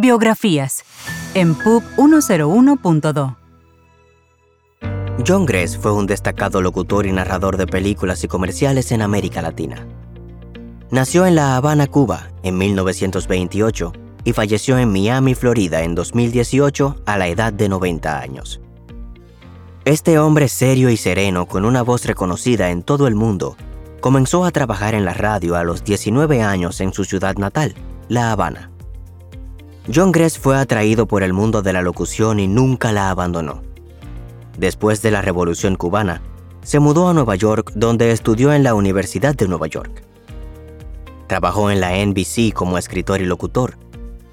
Biografías en PUB 101.2. John Gress fue un destacado locutor y narrador de películas y comerciales en América Latina. Nació en La Habana, Cuba, en 1928 y falleció en Miami, Florida, en 2018 a la edad de 90 años. Este hombre serio y sereno, con una voz reconocida en todo el mundo, comenzó a trabajar en la radio a los 19 años en su ciudad natal, La Habana. John Gress fue atraído por el mundo de la locución y nunca la abandonó. Después de la Revolución cubana, se mudó a Nueva York donde estudió en la Universidad de Nueva York. Trabajó en la NBC como escritor y locutor,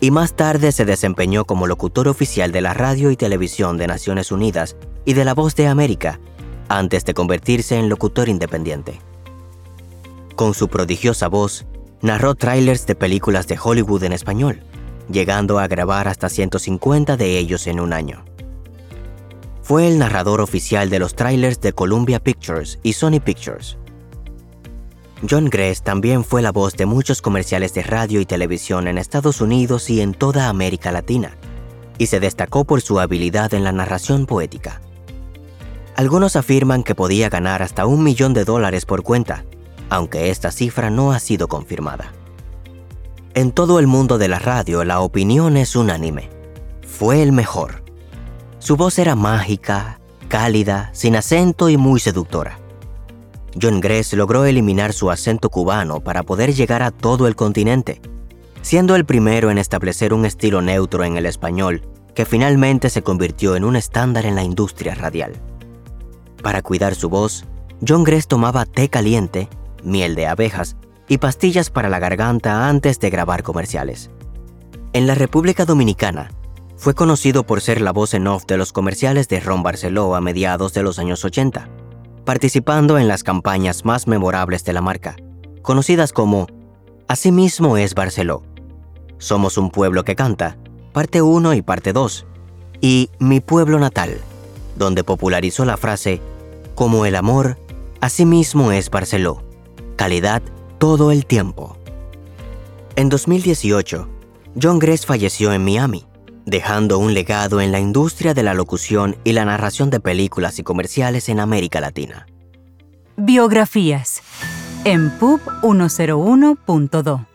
y más tarde se desempeñó como locutor oficial de la radio y televisión de Naciones Unidas y de La Voz de América, antes de convertirse en locutor independiente. Con su prodigiosa voz, narró trailers de películas de Hollywood en español, llegando a grabar hasta 150 de ellos en un año. Fue el narrador oficial de los trailers de Columbia Pictures y Sony Pictures. John Gress también fue la voz de muchos comerciales de radio y televisión en Estados Unidos y en toda América Latina, y se destacó por su habilidad en la narración poética. Algunos afirman que podía ganar hasta un millón de dólares por cuenta, aunque esta cifra no ha sido confirmada. En todo el mundo de la radio la opinión es unánime. Fue el mejor. Su voz era mágica, cálida, sin acento y muy seductora. John Gress logró eliminar su acento cubano para poder llegar a todo el continente, siendo el primero en establecer un estilo neutro en el español que finalmente se convirtió en un estándar en la industria radial. Para cuidar su voz, John Gress tomaba té caliente, miel de abejas y pastillas para la garganta antes de grabar comerciales. En la República Dominicana, fue conocido por ser la voz en off de los comerciales de Ron Barceló a mediados de los años 80, participando en las campañas más memorables de la marca, conocidas como Asimismo es Barceló, Somos un pueblo que canta, parte 1 y parte 2, y Mi pueblo natal, donde popularizó la frase Como el amor, asimismo es Barceló, calidad todo el tiempo. En 2018, John Gress falleció en Miami, dejando un legado en la industria de la locución y la narración de películas y comerciales en América Latina. Biografías en PUB 101.2